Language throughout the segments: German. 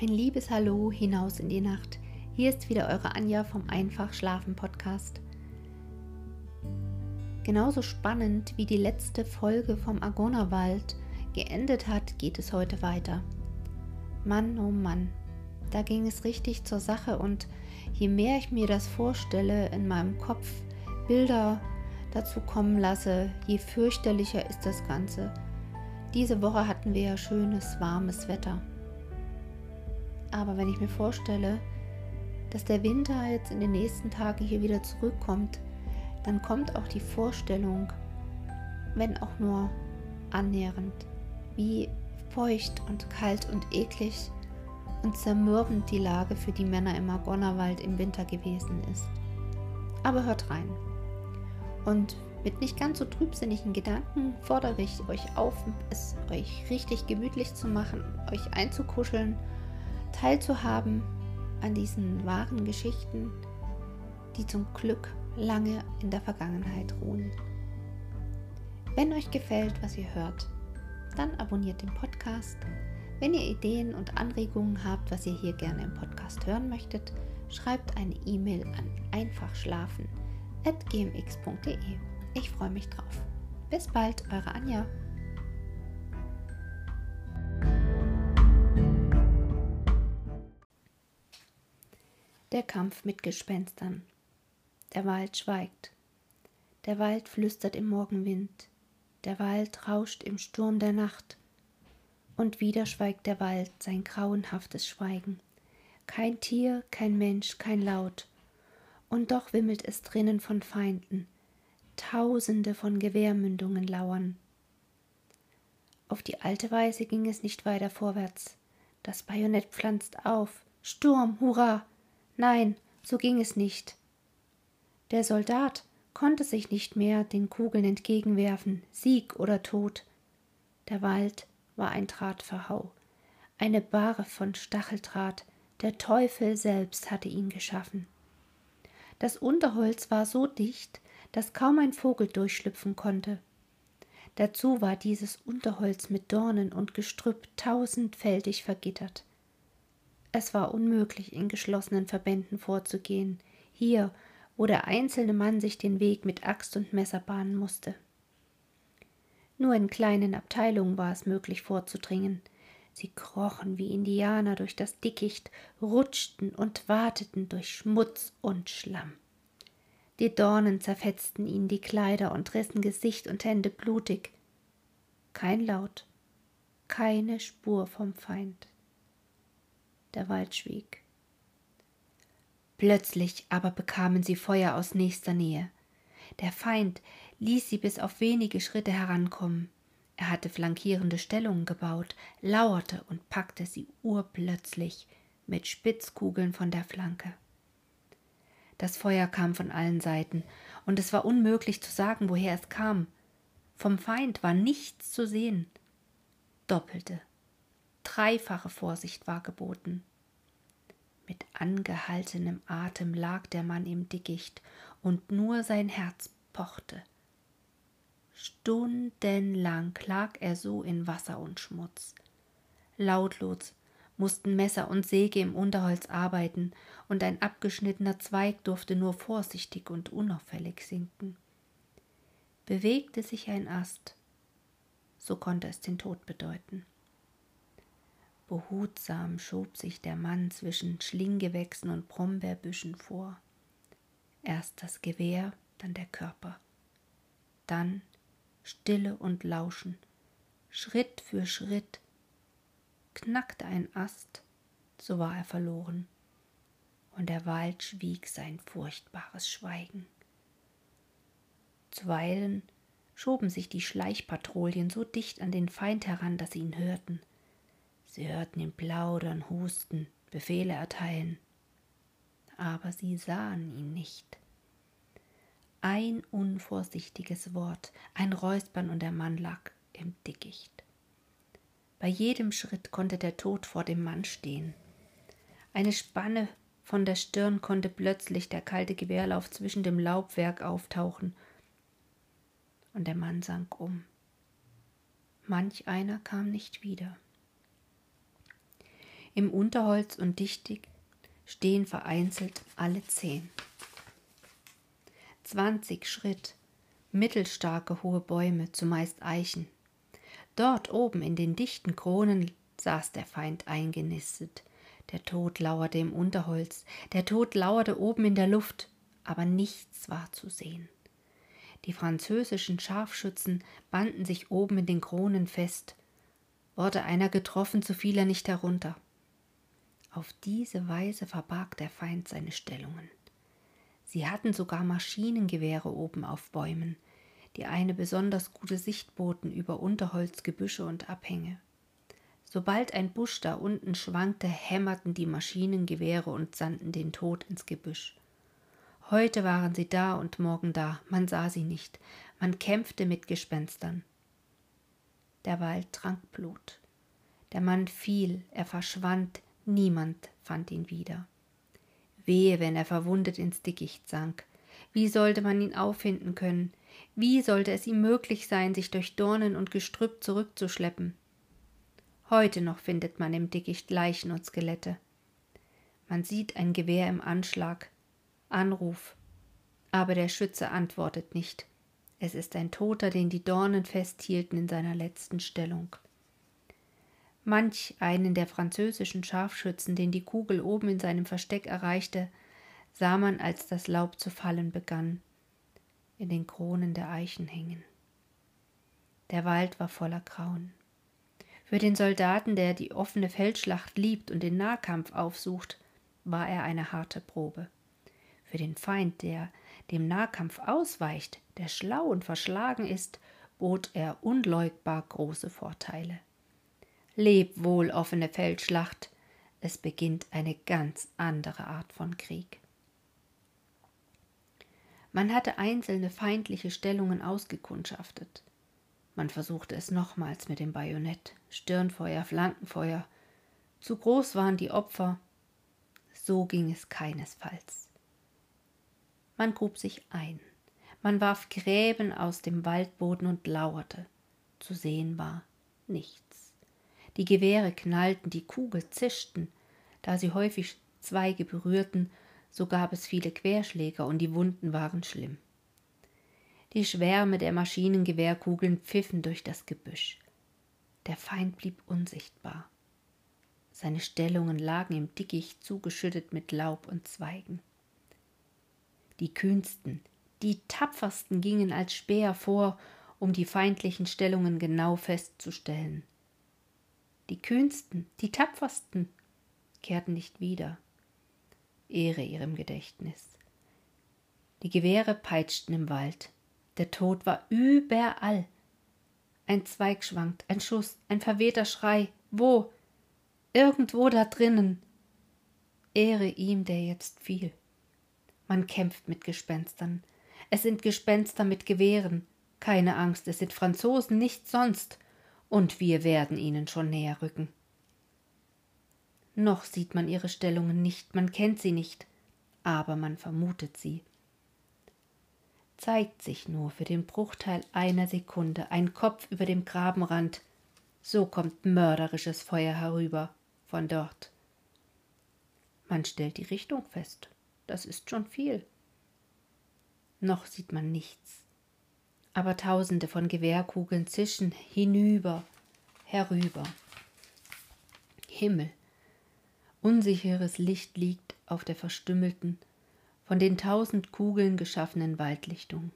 Ein liebes Hallo hinaus in die Nacht. Hier ist wieder eure Anja vom Einfach Schlafen Podcast. Genauso spannend wie die letzte Folge vom Agona-Wald geendet hat, geht es heute weiter. Mann, oh Mann, da ging es richtig zur Sache und je mehr ich mir das vorstelle in meinem Kopf, Bilder dazu kommen lasse, je fürchterlicher ist das Ganze. Diese Woche hatten wir ja schönes, warmes Wetter. Aber wenn ich mir vorstelle, dass der Winter jetzt in den nächsten Tagen hier wieder zurückkommt, dann kommt auch die Vorstellung, wenn auch nur annähernd, wie feucht und kalt und eklig und zermürbend die Lage für die Männer im Magonnerwald im Winter gewesen ist. Aber hört rein. Und mit nicht ganz so trübsinnigen Gedanken fordere ich euch auf, es euch richtig gemütlich zu machen, euch einzukuscheln teilzuhaben an diesen wahren Geschichten, die zum Glück lange in der Vergangenheit ruhen. Wenn euch gefällt, was ihr hört, dann abonniert den Podcast. Wenn ihr Ideen und Anregungen habt, was ihr hier gerne im Podcast hören möchtet, schreibt eine E-Mail an einfachschlafen.gmx.de. Ich freue mich drauf. Bis bald, eure Anja. Der Kampf mit Gespenstern. Der Wald schweigt. Der Wald flüstert im Morgenwind. Der Wald rauscht im Sturm der Nacht. Und wieder schweigt der Wald sein grauenhaftes Schweigen. Kein Tier, kein Mensch, kein Laut. Und doch wimmelt es drinnen von Feinden. Tausende von Gewehrmündungen lauern. Auf die alte Weise ging es nicht weiter vorwärts. Das Bajonett pflanzt auf. Sturm, hurra! Nein, so ging es nicht. Der Soldat konnte sich nicht mehr den Kugeln entgegenwerfen, Sieg oder Tod. Der Wald war ein Drahtverhau, eine Bahre von Stacheldraht, der Teufel selbst hatte ihn geschaffen. Das Unterholz war so dicht, dass kaum ein Vogel durchschlüpfen konnte. Dazu war dieses Unterholz mit Dornen und Gestrüpp tausendfältig vergittert. Es war unmöglich, in geschlossenen Verbänden vorzugehen, hier, wo der einzelne Mann sich den Weg mit Axt und Messer bahnen musste. Nur in kleinen Abteilungen war es möglich vorzudringen. Sie krochen wie Indianer durch das Dickicht, rutschten und wateten durch Schmutz und Schlamm. Die Dornen zerfetzten ihnen die Kleider und rissen Gesicht und Hände blutig. Kein Laut, keine Spur vom Feind der Wald schwieg. Plötzlich aber bekamen sie Feuer aus nächster Nähe. Der Feind ließ sie bis auf wenige Schritte herankommen. Er hatte flankierende Stellungen gebaut, lauerte und packte sie urplötzlich mit Spitzkugeln von der Flanke. Das Feuer kam von allen Seiten, und es war unmöglich zu sagen, woher es kam. Vom Feind war nichts zu sehen. Doppelte, dreifache Vorsicht war geboten. Mit angehaltenem Atem lag der Mann im Dickicht, und nur sein Herz pochte. Stundenlang lag er so in Wasser und Schmutz. Lautlos mussten Messer und Säge im Unterholz arbeiten, und ein abgeschnittener Zweig durfte nur vorsichtig und unauffällig sinken. Bewegte sich ein Ast, so konnte es den Tod bedeuten. Behutsam schob sich der Mann zwischen Schlinggewächsen und Brombeerbüschen vor. Erst das Gewehr, dann der Körper. Dann Stille und Lauschen. Schritt für Schritt knackte ein Ast, so war er verloren, und der Wald schwieg sein furchtbares Schweigen. Zuweilen schoben sich die Schleichpatrouillen so dicht an den Feind heran, dass sie ihn hörten. Sie hörten ihn plaudern, husten, Befehle erteilen, aber sie sahen ihn nicht. Ein unvorsichtiges Wort, ein Räuspern und der Mann lag im Dickicht. Bei jedem Schritt konnte der Tod vor dem Mann stehen. Eine Spanne von der Stirn konnte plötzlich der kalte Gewehrlauf zwischen dem Laubwerk auftauchen, und der Mann sank um. Manch einer kam nicht wieder. Im Unterholz und Dichtig stehen vereinzelt alle zehn. Zwanzig Schritt, mittelstarke hohe Bäume, zumeist Eichen. Dort oben in den dichten Kronen saß der Feind eingenistet. Der Tod lauerte im Unterholz, der Tod lauerte oben in der Luft, aber nichts war zu sehen. Die französischen Scharfschützen banden sich oben in den Kronen fest. Wurde einer getroffen, so fiel er nicht herunter. Auf diese Weise verbarg der Feind seine Stellungen. Sie hatten sogar Maschinengewehre oben auf Bäumen, die eine besonders gute Sicht boten über Unterholz, Gebüsche und Abhänge. Sobald ein Busch da unten schwankte, hämmerten die Maschinengewehre und sandten den Tod ins Gebüsch. Heute waren sie da und morgen da, man sah sie nicht, man kämpfte mit Gespenstern. Der Wald trank Blut. Der Mann fiel, er verschwand, niemand fand ihn wieder. Wehe, wenn er verwundet ins Dickicht sank. Wie sollte man ihn auffinden können? Wie sollte es ihm möglich sein, sich durch Dornen und Gestrüpp zurückzuschleppen? Heute noch findet man im Dickicht Leichen und Skelette. Man sieht ein Gewehr im Anschlag. Anruf. Aber der Schütze antwortet nicht. Es ist ein Toter, den die Dornen festhielten in seiner letzten Stellung. Manch einen der französischen Scharfschützen, den die Kugel oben in seinem Versteck erreichte, sah man, als das Laub zu fallen begann, in den Kronen der Eichen hängen. Der Wald war voller Grauen. Für den Soldaten, der die offene Feldschlacht liebt und den Nahkampf aufsucht, war er eine harte Probe. Für den Feind, der dem Nahkampf ausweicht, der schlau und verschlagen ist, bot er unleugbar große Vorteile. Leb wohl, offene Feldschlacht, es beginnt eine ganz andere Art von Krieg. Man hatte einzelne feindliche Stellungen ausgekundschaftet. Man versuchte es nochmals mit dem Bajonett. Stirnfeuer, Flankenfeuer. Zu groß waren die Opfer. So ging es keinesfalls. Man grub sich ein. Man warf Gräben aus dem Waldboden und lauerte. Zu sehen war nichts. Die Gewehre knallten, die Kugel zischten. Da sie häufig Zweige berührten, so gab es viele Querschläger und die Wunden waren schlimm. Die Schwärme der Maschinengewehrkugeln pfiffen durch das Gebüsch. Der Feind blieb unsichtbar. Seine Stellungen lagen im Dickicht zugeschüttet mit Laub und Zweigen. Die kühnsten, die tapfersten gingen als Späher vor, um die feindlichen Stellungen genau festzustellen. Die kühnsten, die tapfersten kehrten nicht wieder. Ehre ihrem Gedächtnis. Die Gewehre peitschten im Wald, der Tod war überall. Ein Zweig schwankt, ein Schuss, ein verwehter Schrei. Wo? Irgendwo da drinnen. Ehre ihm, der jetzt fiel. Man kämpft mit Gespenstern. Es sind Gespenster mit Gewehren. Keine Angst, es sind Franzosen, nichts sonst. Und wir werden ihnen schon näher rücken. Noch sieht man ihre Stellungen nicht, man kennt sie nicht, aber man vermutet sie zeigt sich nur für den Bruchteil einer Sekunde ein Kopf über dem Grabenrand. So kommt mörderisches Feuer herüber von dort. Man stellt die Richtung fest. Das ist schon viel. Noch sieht man nichts. Aber tausende von Gewehrkugeln zischen hinüber, herüber. Himmel. Unsicheres Licht liegt auf der verstümmelten, von den tausend Kugeln geschaffenen Waldlichtung.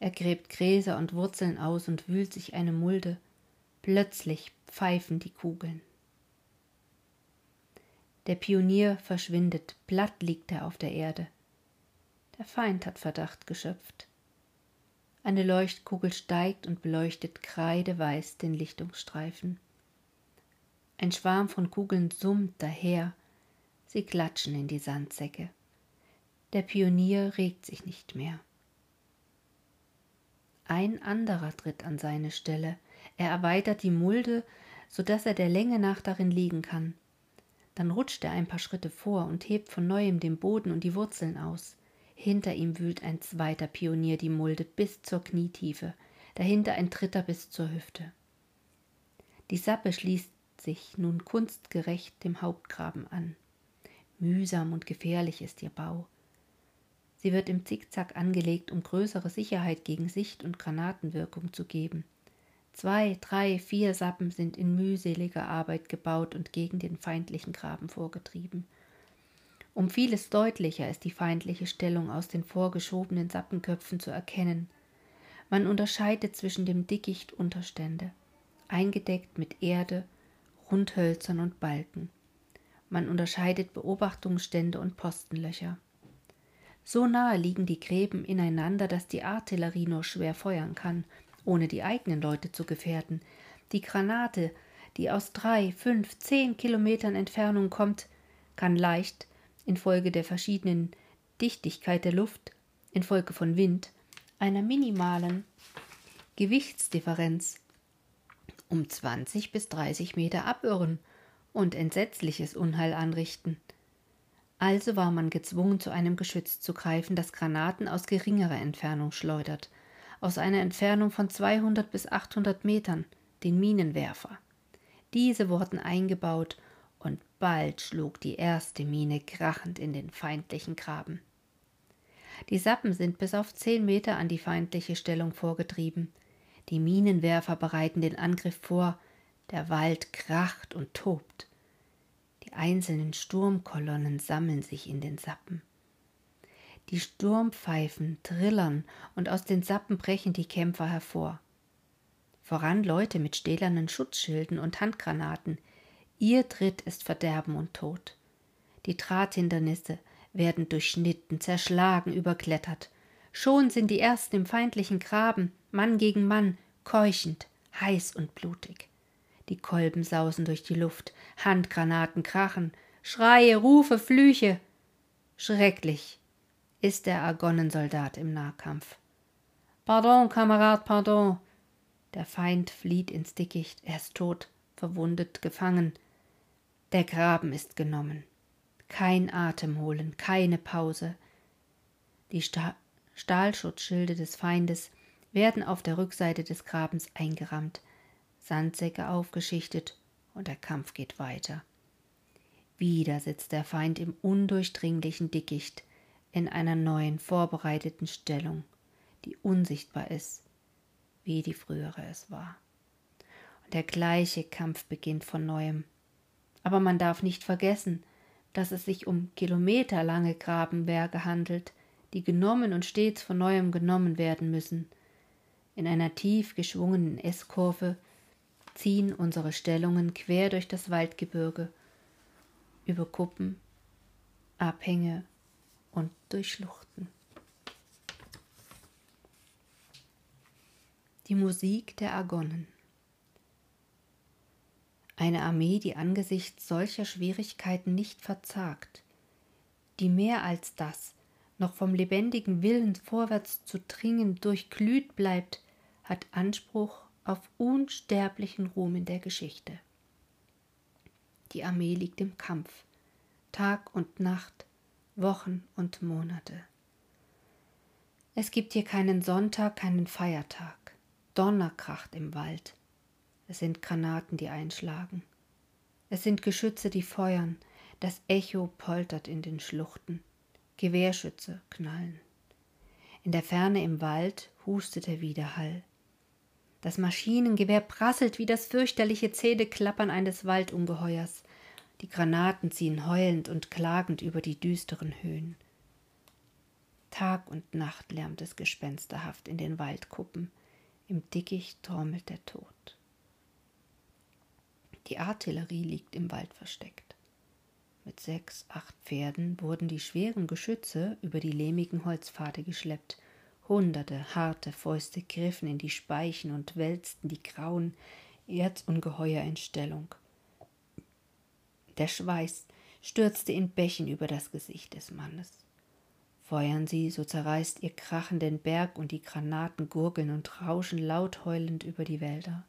Er gräbt Gräser und Wurzeln aus und wühlt sich eine Mulde. Plötzlich pfeifen die Kugeln. Der Pionier verschwindet, platt liegt er auf der Erde. Der Feind hat Verdacht geschöpft. Eine Leuchtkugel steigt und beleuchtet kreideweiß den Lichtungsstreifen. Ein Schwarm von Kugeln summt daher, sie klatschen in die Sandsäcke. Der Pionier regt sich nicht mehr. Ein anderer tritt an seine Stelle. Er erweitert die Mulde, so dass er der Länge nach darin liegen kann. Dann rutscht er ein paar Schritte vor und hebt von neuem den Boden und die Wurzeln aus. Hinter ihm wühlt ein zweiter Pionier die Mulde bis zur Knietiefe, dahinter ein dritter bis zur Hüfte. Die Sappe schließt sich nun kunstgerecht dem Hauptgraben an. Mühsam und gefährlich ist ihr Bau. Sie wird im Zickzack angelegt, um größere Sicherheit gegen Sicht- und Granatenwirkung zu geben. Zwei, drei, vier Sappen sind in mühseliger Arbeit gebaut und gegen den feindlichen Graben vorgetrieben. Um vieles deutlicher ist die feindliche Stellung aus den vorgeschobenen Sappenköpfen zu erkennen. Man unterscheidet zwischen dem Dickicht Unterstände, eingedeckt mit Erde, Rundhölzern und Balken. Man unterscheidet Beobachtungsstände und Postenlöcher. So nahe liegen die Gräben ineinander, dass die Artillerie nur schwer feuern kann, ohne die eigenen Leute zu gefährden. Die Granate, die aus drei, fünf, zehn Kilometern Entfernung kommt, kann leicht infolge der verschiedenen Dichtigkeit der Luft, infolge von Wind, einer minimalen Gewichtsdifferenz um 20 bis 30 Meter abirren und entsetzliches Unheil anrichten. Also war man gezwungen, zu einem Geschütz zu greifen, das Granaten aus geringerer Entfernung schleudert, aus einer Entfernung von 200 bis 800 Metern, den Minenwerfer. Diese wurden eingebaut bald schlug die erste Mine krachend in den feindlichen Graben. Die Sappen sind bis auf zehn Meter an die feindliche Stellung vorgetrieben. Die Minenwerfer bereiten den Angriff vor, der Wald kracht und tobt. Die einzelnen Sturmkolonnen sammeln sich in den Sappen. Die Sturmpfeifen trillern und aus den Sappen brechen die Kämpfer hervor. Voran Leute mit stählernen Schutzschilden und Handgranaten, Ihr Tritt ist Verderben und Tod. Die Drahthindernisse werden durchschnitten, zerschlagen, überklettert. Schon sind die ersten im feindlichen Graben, Mann gegen Mann, keuchend, heiß und blutig. Die Kolben sausen durch die Luft, Handgranaten krachen, Schreie, Rufe, Flüche. Schrecklich ist der Argonnensoldat im Nahkampf. Pardon, Kamerad, pardon. Der Feind flieht ins Dickicht, er ist tot, verwundet, gefangen. Der Graben ist genommen. Kein Atem holen, keine Pause. Die Sta Stahlschutzschilde des Feindes werden auf der Rückseite des Grabens eingerammt, Sandsäcke aufgeschichtet und der Kampf geht weiter. Wieder sitzt der Feind im undurchdringlichen Dickicht in einer neuen vorbereiteten Stellung, die unsichtbar ist, wie die frühere es war. Und der gleiche Kampf beginnt von neuem, aber man darf nicht vergessen, dass es sich um kilometerlange Grabenwerke handelt, die genommen und stets von neuem genommen werden müssen. In einer tief geschwungenen S-Kurve ziehen unsere Stellungen quer durch das Waldgebirge, über Kuppen, Abhänge und durch Schluchten. Die Musik der Argonnen eine Armee, die angesichts solcher Schwierigkeiten nicht verzagt, die mehr als das noch vom lebendigen Willen vorwärts zu dringen durchglüht bleibt, hat Anspruch auf unsterblichen Ruhm in der Geschichte. Die Armee liegt im Kampf, Tag und Nacht, Wochen und Monate. Es gibt hier keinen Sonntag, keinen Feiertag. Donner kracht im Wald, es sind Granaten, die einschlagen. Es sind Geschütze, die feuern. Das Echo poltert in den Schluchten. Gewehrschütze knallen. In der Ferne im Wald hustet der Widerhall. Das Maschinengewehr prasselt wie das fürchterliche Zähneklappern eines Waldungeheuers. Die Granaten ziehen heulend und klagend über die düsteren Höhen. Tag und Nacht lärmt es gespensterhaft in den Waldkuppen. Im Dickicht trommelt der Tod. Die Artillerie liegt im Wald versteckt. Mit sechs, acht Pferden wurden die schweren Geschütze über die lehmigen Holzpfade geschleppt. Hunderte harte Fäuste griffen in die Speichen und wälzten die grauen Erzungeheuer in Stellung. Der Schweiß stürzte in Bächen über das Gesicht des Mannes. Feuern sie, so zerreißt ihr Krachen den Berg und die Granaten gurgeln und rauschen laut heulend über die Wälder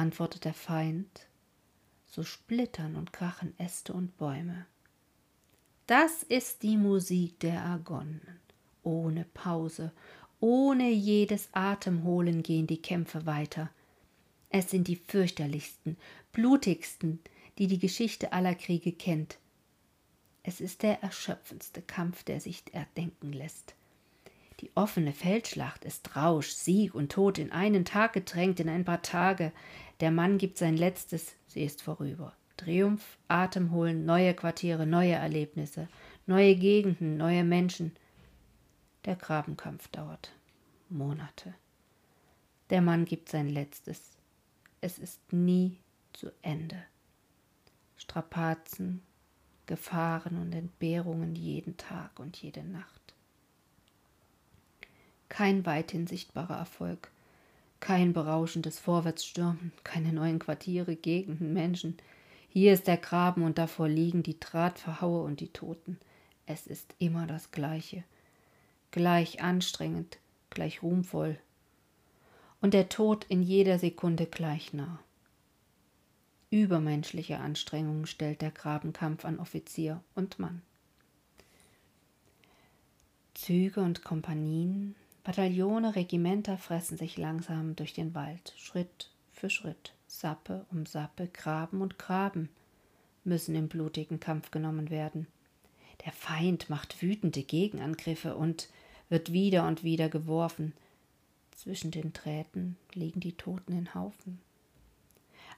antwortet der Feind, so splittern und krachen Äste und Bäume. Das ist die Musik der Argonnen. Ohne Pause, ohne jedes Atemholen gehen die Kämpfe weiter. Es sind die fürchterlichsten, blutigsten, die die Geschichte aller Kriege kennt. Es ist der erschöpfendste Kampf, der sich erdenken lässt. Die offene Feldschlacht ist Rausch, Sieg und Tod in einen Tag gedrängt, in ein paar Tage. Der Mann gibt sein Letztes, sie ist vorüber. Triumph, Atem holen, neue Quartiere, neue Erlebnisse, neue Gegenden, neue Menschen. Der Grabenkampf dauert Monate. Der Mann gibt sein Letztes. Es ist nie zu Ende. Strapazen, Gefahren und Entbehrungen jeden Tag und jede Nacht. Kein weithin sichtbarer Erfolg, kein berauschendes Vorwärtsstürmen, keine neuen Quartiere, Gegenden, Menschen. Hier ist der Graben und davor liegen die Drahtverhaue und die Toten. Es ist immer das Gleiche. Gleich anstrengend, gleich ruhmvoll. Und der Tod in jeder Sekunde gleich nah. Übermenschliche Anstrengungen stellt der Grabenkampf an Offizier und Mann. Züge und Kompanien, Bataillone, Regimenter fressen sich langsam durch den Wald, Schritt für Schritt, Sappe um Sappe, Graben und Graben müssen im blutigen Kampf genommen werden. Der Feind macht wütende Gegenangriffe und wird wieder und wieder geworfen. Zwischen den Drähten liegen die Toten in Haufen.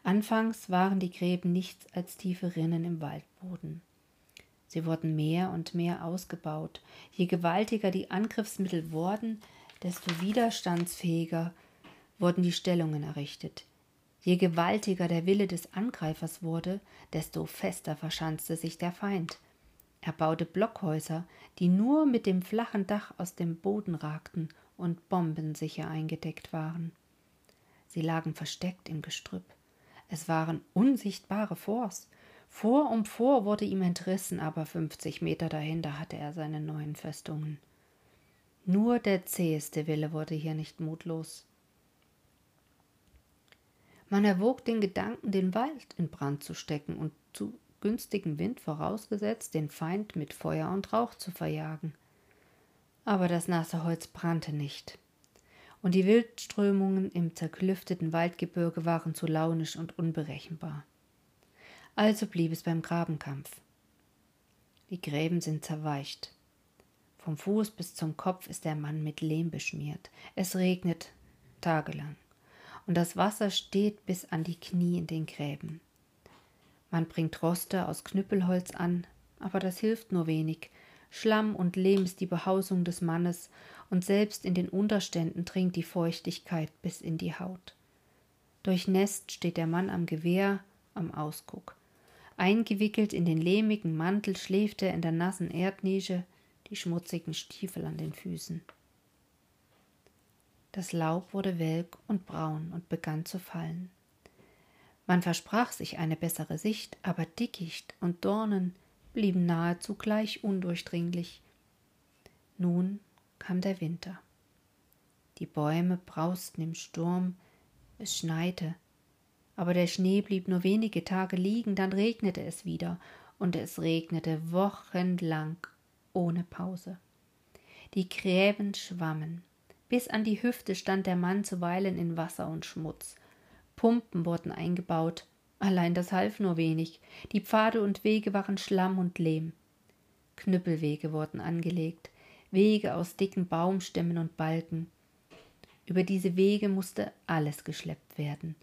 Anfangs waren die Gräben nichts als tiefe Rinnen im Waldboden. Sie wurden mehr und mehr ausgebaut. Je gewaltiger die Angriffsmittel wurden, desto widerstandsfähiger wurden die Stellungen errichtet. Je gewaltiger der Wille des Angreifers wurde, desto fester verschanzte sich der Feind. Er baute Blockhäuser, die nur mit dem flachen Dach aus dem Boden ragten und bombensicher eingedeckt waren. Sie lagen versteckt im Gestrüpp. Es waren unsichtbare Forts. Vor um vor wurde ihm entrissen, aber fünfzig Meter dahinter hatte er seine neuen Festungen. Nur der zäheste Wille wurde hier nicht mutlos. Man erwog den Gedanken, den Wald in Brand zu stecken und zu günstigem Wind vorausgesetzt, den Feind mit Feuer und Rauch zu verjagen. Aber das nasse Holz brannte nicht und die Wildströmungen im zerklüfteten Waldgebirge waren zu launisch und unberechenbar. Also blieb es beim Grabenkampf. Die Gräben sind zerweicht. Vom Fuß bis zum Kopf ist der Mann mit Lehm beschmiert. Es regnet tagelang, und das Wasser steht bis an die Knie in den Gräben. Man bringt Roste aus Knüppelholz an, aber das hilft nur wenig. Schlamm und Lehm ist die Behausung des Mannes, und selbst in den Unterständen dringt die Feuchtigkeit bis in die Haut. Durchnässt steht der Mann am Gewehr, am Ausguck. Eingewickelt in den lehmigen Mantel schläft er in der nassen Erdnische, die schmutzigen Stiefel an den Füßen. Das Laub wurde welk und braun und begann zu fallen. Man versprach sich eine bessere Sicht, aber Dickicht und Dornen blieben nahezu gleich undurchdringlich. Nun kam der Winter. Die Bäume brausten im Sturm, es schneite, aber der Schnee blieb nur wenige Tage liegen, dann regnete es wieder, und es regnete wochenlang ohne Pause. Die Gräben schwammen. Bis an die Hüfte stand der Mann zuweilen in Wasser und Schmutz. Pumpen wurden eingebaut, allein das half nur wenig. Die Pfade und Wege waren Schlamm und Lehm. Knüppelwege wurden angelegt, Wege aus dicken Baumstämmen und Balken. Über diese Wege musste alles geschleppt werden.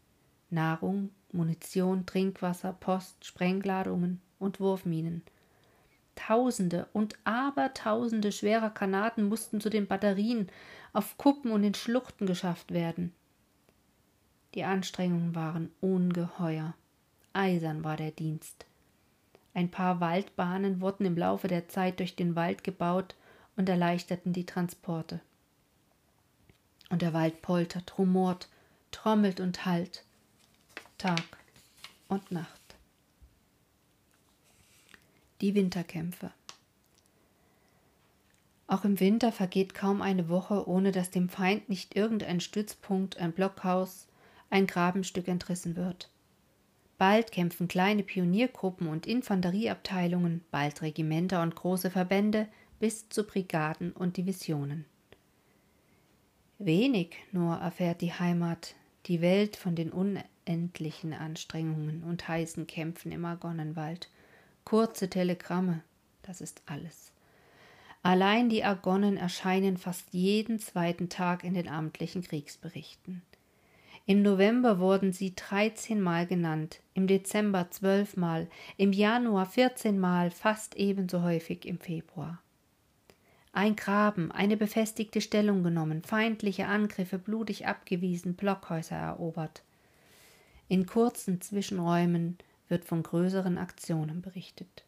Nahrung, Munition, Trinkwasser, Post, Sprengladungen und Wurfminen. Tausende und Abertausende schwerer Granaten mussten zu den Batterien auf Kuppen und in Schluchten geschafft werden. Die Anstrengungen waren ungeheuer. Eisern war der Dienst. Ein paar Waldbahnen wurden im Laufe der Zeit durch den Wald gebaut und erleichterten die Transporte. Und der Wald poltert, rumort, trommelt und hallt, Tag und Nacht. Die Winterkämpfe. Auch im Winter vergeht kaum eine Woche, ohne dass dem Feind nicht irgendein Stützpunkt, ein Blockhaus, ein Grabenstück entrissen wird. Bald kämpfen kleine Pioniergruppen und Infanterieabteilungen, bald Regimenter und große Verbände, bis zu Brigaden und Divisionen. Wenig nur erfährt die Heimat, die Welt von den unendlichen Anstrengungen und heißen Kämpfen im Argonnenwald. Kurze Telegramme, das ist alles. Allein die Argonnen erscheinen fast jeden zweiten Tag in den amtlichen Kriegsberichten. Im November wurden sie 13 Mal genannt, im Dezember 12 Mal, im Januar 14 Mal, fast ebenso häufig im Februar. Ein Graben, eine befestigte Stellung genommen, feindliche Angriffe blutig abgewiesen, Blockhäuser erobert. In kurzen Zwischenräumen wird von größeren Aktionen berichtet.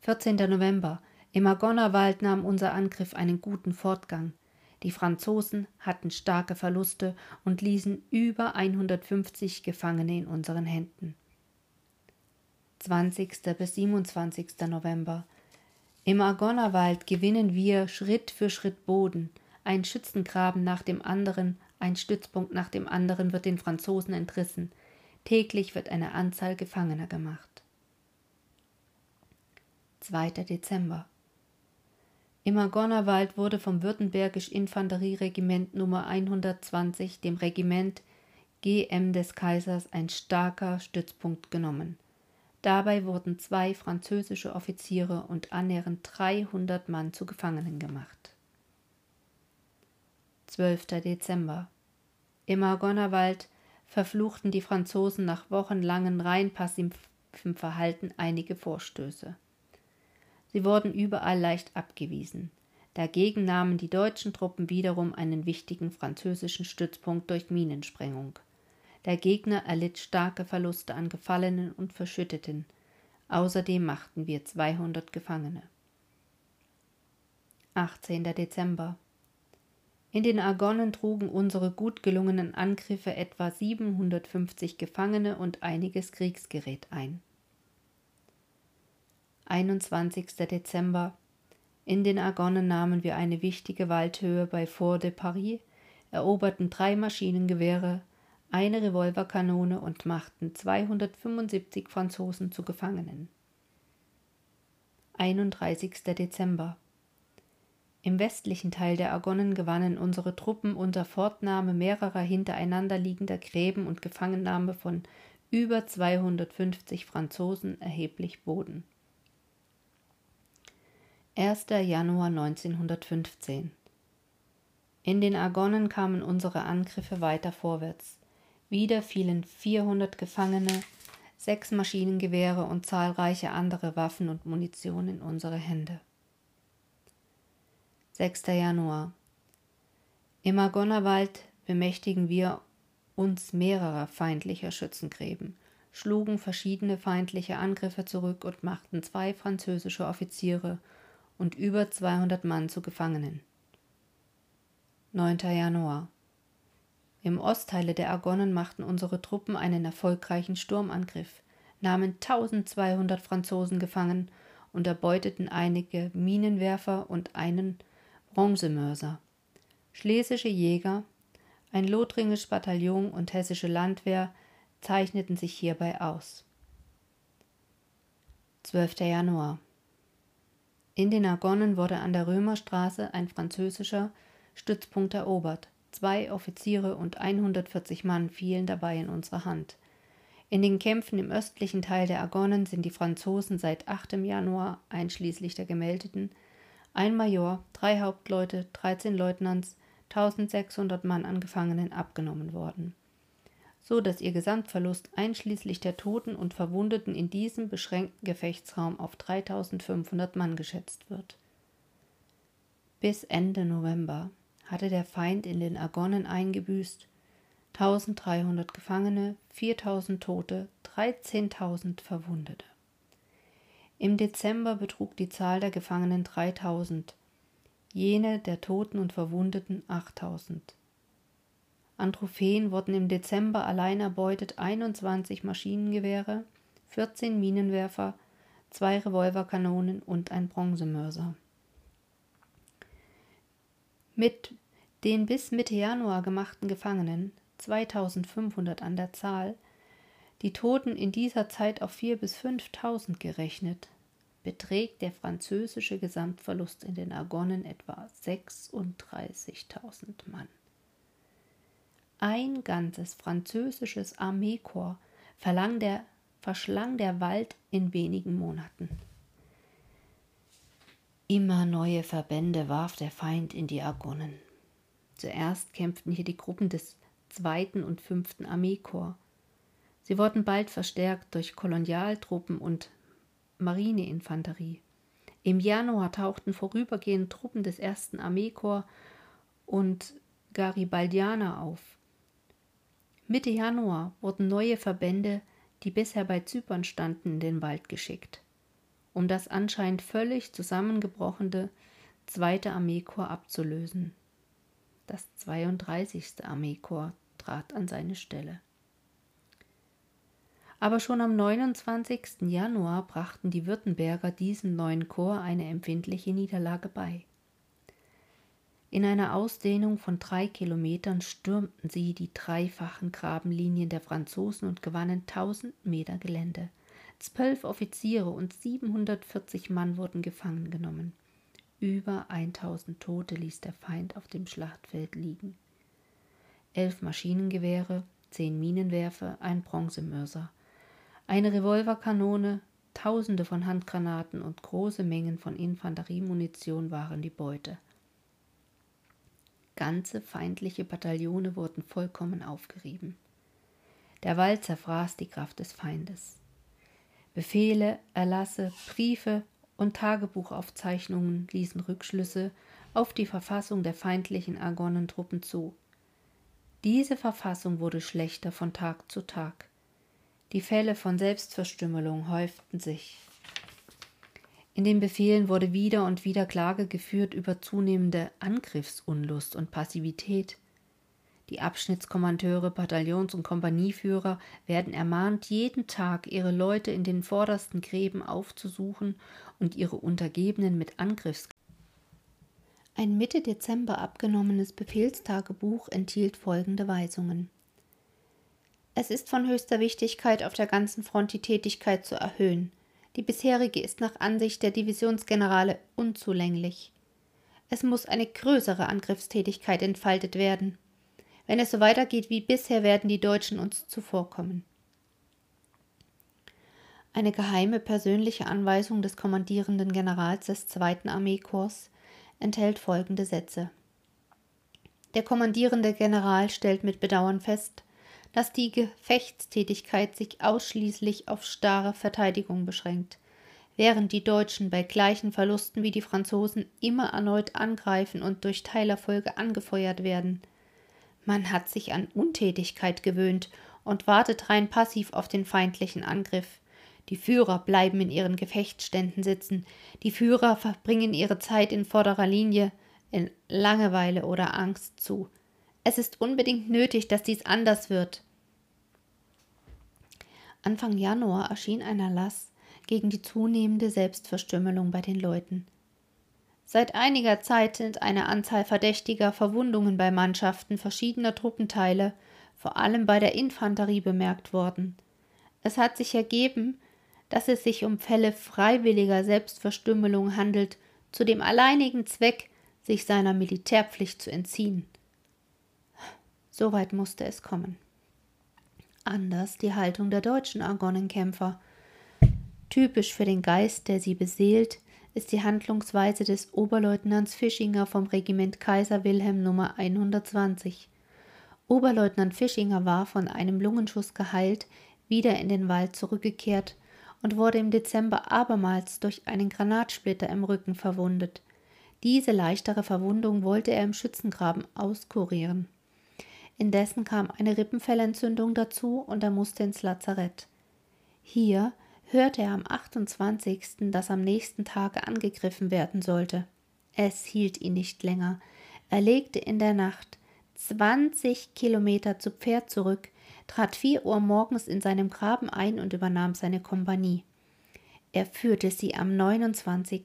14. November. Im Argonnerwald nahm unser Angriff einen guten Fortgang. Die Franzosen hatten starke Verluste und ließen über 150 Gefangene in unseren Händen. 20. bis 27. November. Im Argonnerwald gewinnen wir Schritt für Schritt Boden. Ein Schützengraben nach dem anderen, ein Stützpunkt nach dem anderen wird den Franzosen entrissen. Täglich wird eine Anzahl Gefangener gemacht. 2. Dezember. Im Argonnerwald wurde vom Württembergisch-Infanterieregiment Nummer 120, dem Regiment GM des Kaisers, ein starker Stützpunkt genommen. Dabei wurden zwei französische Offiziere und annähernd 300 Mann zu Gefangenen gemacht. 12. Dezember. Im Argonnerwald verfluchten die Franzosen nach wochenlangen rein passivem Verhalten einige Vorstöße. Sie wurden überall leicht abgewiesen. Dagegen nahmen die deutschen Truppen wiederum einen wichtigen französischen Stützpunkt durch Minensprengung. Der Gegner erlitt starke Verluste an Gefallenen und Verschütteten. Außerdem machten wir 200 Gefangene. 18. Dezember. In den Argonnen trugen unsere gut gelungenen Angriffe etwa 750 Gefangene und einiges Kriegsgerät ein. 21. Dezember. In den Argonnen nahmen wir eine wichtige Waldhöhe bei Fort de Paris, eroberten drei Maschinengewehre, eine Revolverkanone und machten 275 Franzosen zu Gefangenen. 31. Dezember. Im westlichen Teil der Argonnen gewannen unsere Truppen unter Fortnahme mehrerer hintereinander liegender Gräben und Gefangennahme von über 250 Franzosen erheblich Boden. 1. Januar 1915 In den Argonnen kamen unsere Angriffe weiter vorwärts. Wieder fielen 400 Gefangene, sechs Maschinengewehre und zahlreiche andere Waffen und Munition in unsere Hände. 6. Januar Im Argonnerwald bemächtigen wir uns mehrerer feindlicher Schützengräben, schlugen verschiedene feindliche Angriffe zurück und machten zwei französische Offiziere und über 200 Mann zu Gefangenen. 9. Januar. Im Ostteile der Argonnen machten unsere Truppen einen erfolgreichen Sturmangriff, nahmen 1200 Franzosen gefangen und erbeuteten einige Minenwerfer und einen Bronzemörser. Schlesische Jäger, ein lothringisches Bataillon und hessische Landwehr zeichneten sich hierbei aus. 12. Januar. In den Argonnen wurde an der Römerstraße ein französischer Stützpunkt erobert. Zwei Offiziere und 140 Mann fielen dabei in unsere Hand. In den Kämpfen im östlichen Teil der Argonnen sind die Franzosen seit 8. Januar, einschließlich der gemeldeten, ein Major, drei Hauptleute, 13 Leutnants, 1600 Mann an Gefangenen abgenommen worden so dass ihr Gesamtverlust einschließlich der Toten und Verwundeten in diesem beschränkten Gefechtsraum auf 3500 Mann geschätzt wird. Bis Ende November hatte der Feind in den Argonnen eingebüßt 1300 Gefangene, 4000 Tote, 13.000 Verwundete. Im Dezember betrug die Zahl der Gefangenen 3000, jene der Toten und Verwundeten 8000. An Trophäen wurden im Dezember allein erbeutet 21 Maschinengewehre, 14 Minenwerfer, zwei Revolverkanonen und ein Bronzemörser. Mit den bis Mitte Januar gemachten Gefangenen, 2500 an der Zahl, die Toten in dieser Zeit auf 4 bis 5000 gerechnet, beträgt der französische Gesamtverlust in den Argonnen etwa 36.000 Mann. Ein ganzes französisches Armeekorps der, verschlang der Wald in wenigen Monaten. Immer neue Verbände warf der Feind in die Argonnen. Zuerst kämpften hier die Gruppen des zweiten und fünften Armeekorps. Sie wurden bald verstärkt durch Kolonialtruppen und Marineinfanterie. Im Januar tauchten vorübergehend Truppen des ersten Armeekorps und Garibaldianer auf. Mitte Januar wurden neue Verbände, die bisher bei Zypern standen, in den Wald geschickt um das anscheinend völlig zusammengebrochene zweite Armeekorps abzulösen. Das 32. Armeekorps trat an seine Stelle. Aber schon am 29. Januar brachten die Württemberger diesem neuen Korps eine empfindliche Niederlage bei. In einer Ausdehnung von drei Kilometern stürmten sie die dreifachen Grabenlinien der Franzosen und gewannen tausend Meter Gelände. Zwölf Offiziere und 740 Mann wurden gefangen genommen. Über 1000 Tote ließ der Feind auf dem Schlachtfeld liegen. Elf Maschinengewehre, zehn Minenwerfer, ein Bronzemörser, eine Revolverkanone, Tausende von Handgranaten und große Mengen von Infanteriemunition waren die Beute. Ganze feindliche Bataillone wurden vollkommen aufgerieben. Der Wald zerfraß die Kraft des Feindes. Befehle, Erlasse, Briefe und Tagebuchaufzeichnungen ließen Rückschlüsse auf die Verfassung der feindlichen Argonnentruppen zu. Diese Verfassung wurde schlechter von Tag zu Tag. Die Fälle von Selbstverstümmelung häuften sich. In den Befehlen wurde wieder und wieder Klage geführt über zunehmende Angriffsunlust und Passivität. Die Abschnittskommandeure, Bataillons- und Kompanieführer werden ermahnt, jeden Tag ihre Leute in den vordersten Gräben aufzusuchen und ihre Untergebenen mit Angriffs. Ein Mitte Dezember abgenommenes Befehlstagebuch enthielt folgende Weisungen. Es ist von höchster Wichtigkeit, auf der ganzen Front die Tätigkeit zu erhöhen. Die bisherige ist nach Ansicht der Divisionsgenerale unzulänglich. Es muss eine größere Angriffstätigkeit entfaltet werden. Wenn es so weitergeht wie bisher, werden die Deutschen uns zuvorkommen. Eine geheime persönliche Anweisung des kommandierenden Generals des zweiten Armeekorps enthält folgende Sätze. Der kommandierende General stellt mit Bedauern fest, dass die Gefechtstätigkeit sich ausschließlich auf starre Verteidigung beschränkt, während die Deutschen bei gleichen Verlusten wie die Franzosen immer erneut angreifen und durch Teilerfolge angefeuert werden. Man hat sich an Untätigkeit gewöhnt und wartet rein passiv auf den feindlichen Angriff. Die Führer bleiben in ihren Gefechtsständen sitzen, die Führer verbringen ihre Zeit in vorderer Linie, in Langeweile oder Angst zu. Es ist unbedingt nötig, dass dies anders wird. Anfang Januar erschien ein Erlass gegen die zunehmende Selbstverstümmelung bei den Leuten. Seit einiger Zeit sind eine Anzahl verdächtiger Verwundungen bei Mannschaften verschiedener Truppenteile, vor allem bei der Infanterie, bemerkt worden. Es hat sich ergeben, dass es sich um Fälle freiwilliger Selbstverstümmelung handelt, zu dem alleinigen Zweck, sich seiner Militärpflicht zu entziehen. Soweit musste es kommen. Anders die Haltung der deutschen Argonnenkämpfer. Typisch für den Geist, der sie beseelt, ist die Handlungsweise des Oberleutnants Fischinger vom Regiment Kaiser Wilhelm Nummer 120. Oberleutnant Fischinger war von einem Lungenschuss geheilt, wieder in den Wald zurückgekehrt und wurde im Dezember abermals durch einen Granatsplitter im Rücken verwundet. Diese leichtere Verwundung wollte er im Schützengraben auskurieren. Indessen kam eine Rippenfellentzündung dazu und er musste ins Lazarett. Hier hörte er am 28., dass am nächsten Tage angegriffen werden sollte. Es hielt ihn nicht länger. Er legte in der Nacht 20 Kilometer zu Pferd zurück, trat vier Uhr morgens in seinem Graben ein und übernahm seine Kompanie. Er führte sie am 29.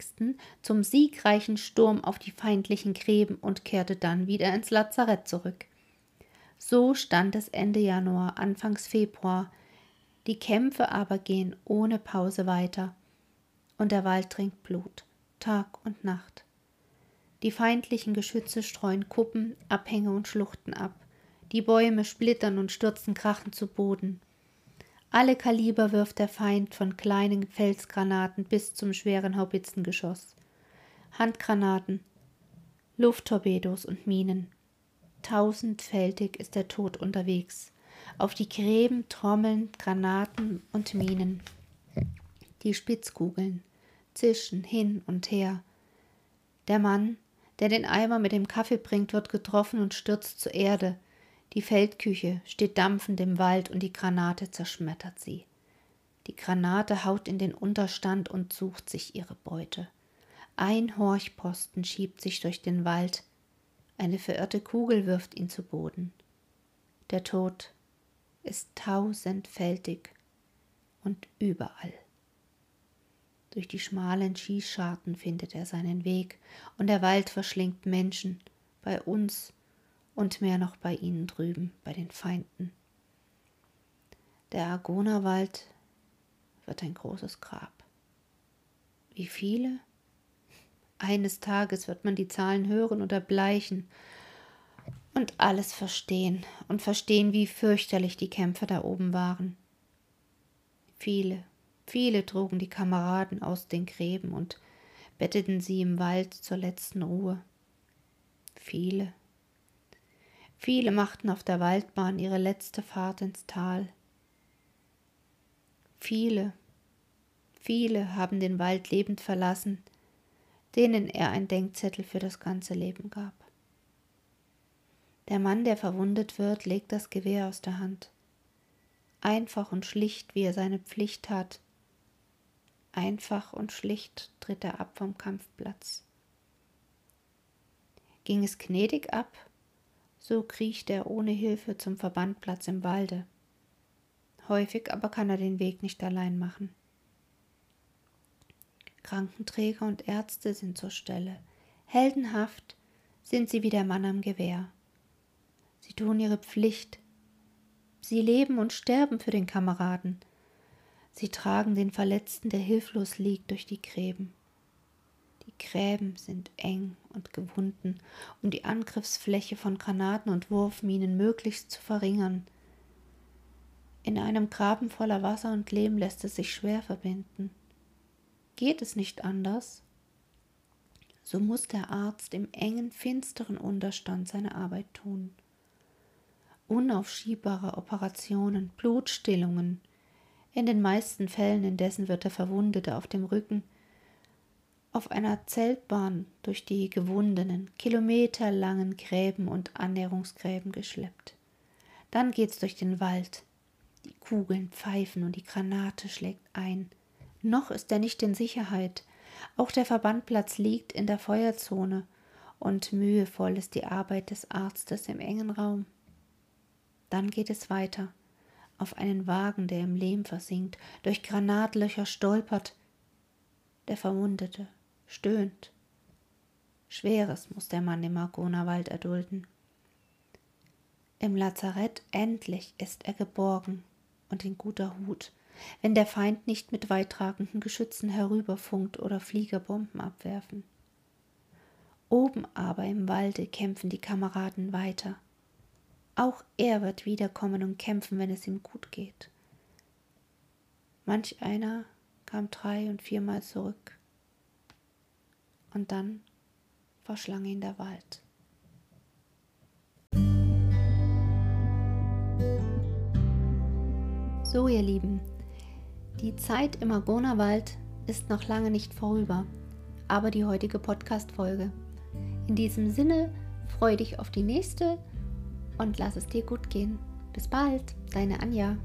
zum siegreichen Sturm auf die feindlichen Gräben und kehrte dann wieder ins Lazarett zurück. So stand es Ende Januar, Anfangs Februar, die Kämpfe aber gehen ohne Pause weiter, und der Wald trinkt Blut, Tag und Nacht. Die feindlichen Geschütze streuen Kuppen, Abhänge und Schluchten ab, Die Bäume splittern und stürzen krachend zu Boden. Alle Kaliber wirft der Feind von kleinen Felsgranaten bis zum schweren Haubitzengeschoss. Handgranaten, Lufttorpedos und Minen. Tausendfältig ist der Tod unterwegs. Auf die Gräben trommeln Granaten und Minen. Die Spitzkugeln zischen hin und her. Der Mann, der den Eimer mit dem Kaffee bringt, wird getroffen und stürzt zur Erde. Die Feldküche steht dampfend im Wald und die Granate zerschmettert sie. Die Granate haut in den Unterstand und sucht sich ihre Beute. Ein Horchposten schiebt sich durch den Wald, eine verirrte Kugel wirft ihn zu Boden. Der Tod ist tausendfältig und überall. Durch die schmalen Schießscharten findet er seinen Weg, und der Wald verschlingt Menschen, bei uns und mehr noch bei ihnen drüben, bei den Feinden. Der Argonerwald wird ein großes Grab. Wie viele? Eines Tages wird man die Zahlen hören oder bleichen und alles verstehen und verstehen, wie fürchterlich die Kämpfer da oben waren. Viele, viele trugen die Kameraden aus den Gräben und betteten sie im Wald zur letzten Ruhe. Viele, viele machten auf der Waldbahn ihre letzte Fahrt ins Tal. Viele, viele haben den Wald lebend verlassen, denen er ein Denkzettel für das ganze Leben gab. Der Mann, der verwundet wird, legt das Gewehr aus der Hand. Einfach und schlicht, wie er seine Pflicht tat. Einfach und schlicht tritt er ab vom Kampfplatz. Ging es gnädig ab, so kriecht er ohne Hilfe zum Verbandplatz im Walde. Häufig aber kann er den Weg nicht allein machen. Krankenträger und Ärzte sind zur Stelle. Heldenhaft sind sie wie der Mann am Gewehr. Sie tun ihre Pflicht. Sie leben und sterben für den Kameraden. Sie tragen den Verletzten, der hilflos liegt, durch die Gräben. Die Gräben sind eng und gewunden, um die Angriffsfläche von Granaten und Wurfminen möglichst zu verringern. In einem Graben voller Wasser und Lehm lässt es sich schwer verbinden. Geht es nicht anders, so muss der Arzt im engen, finsteren Unterstand seine Arbeit tun unaufschiebbare Operationen, Blutstillungen. In den meisten Fällen indessen wird der Verwundete auf dem Rücken auf einer Zeltbahn durch die gewundenen, kilometerlangen Gräben und Annäherungsgräben geschleppt. Dann geht's durch den Wald. Die Kugeln pfeifen und die Granate schlägt ein. Noch ist er nicht in Sicherheit. Auch der Verbandplatz liegt in der Feuerzone und mühevoll ist die Arbeit des Arztes im engen Raum. Dann geht es weiter, auf einen Wagen, der im Lehm versinkt, durch Granatlöcher stolpert. Der Verwundete stöhnt. Schweres muss der Mann im Argonawald erdulden. Im Lazarett endlich ist er geborgen und in guter Hut, wenn der Feind nicht mit weittragenden Geschützen herüberfunkt oder Fliegerbomben abwerfen. Oben aber im Walde kämpfen die Kameraden weiter. Auch er wird wiederkommen und kämpfen, wenn es ihm gut geht. Manch einer kam drei und viermal zurück. Und dann verschlang ihn der Wald. So, ihr Lieben, die Zeit im Argonawald ist noch lange nicht vorüber, aber die heutige Podcast-Folge. In diesem Sinne freue dich auf die nächste und lass es dir gut gehen. Bis bald, deine Anja.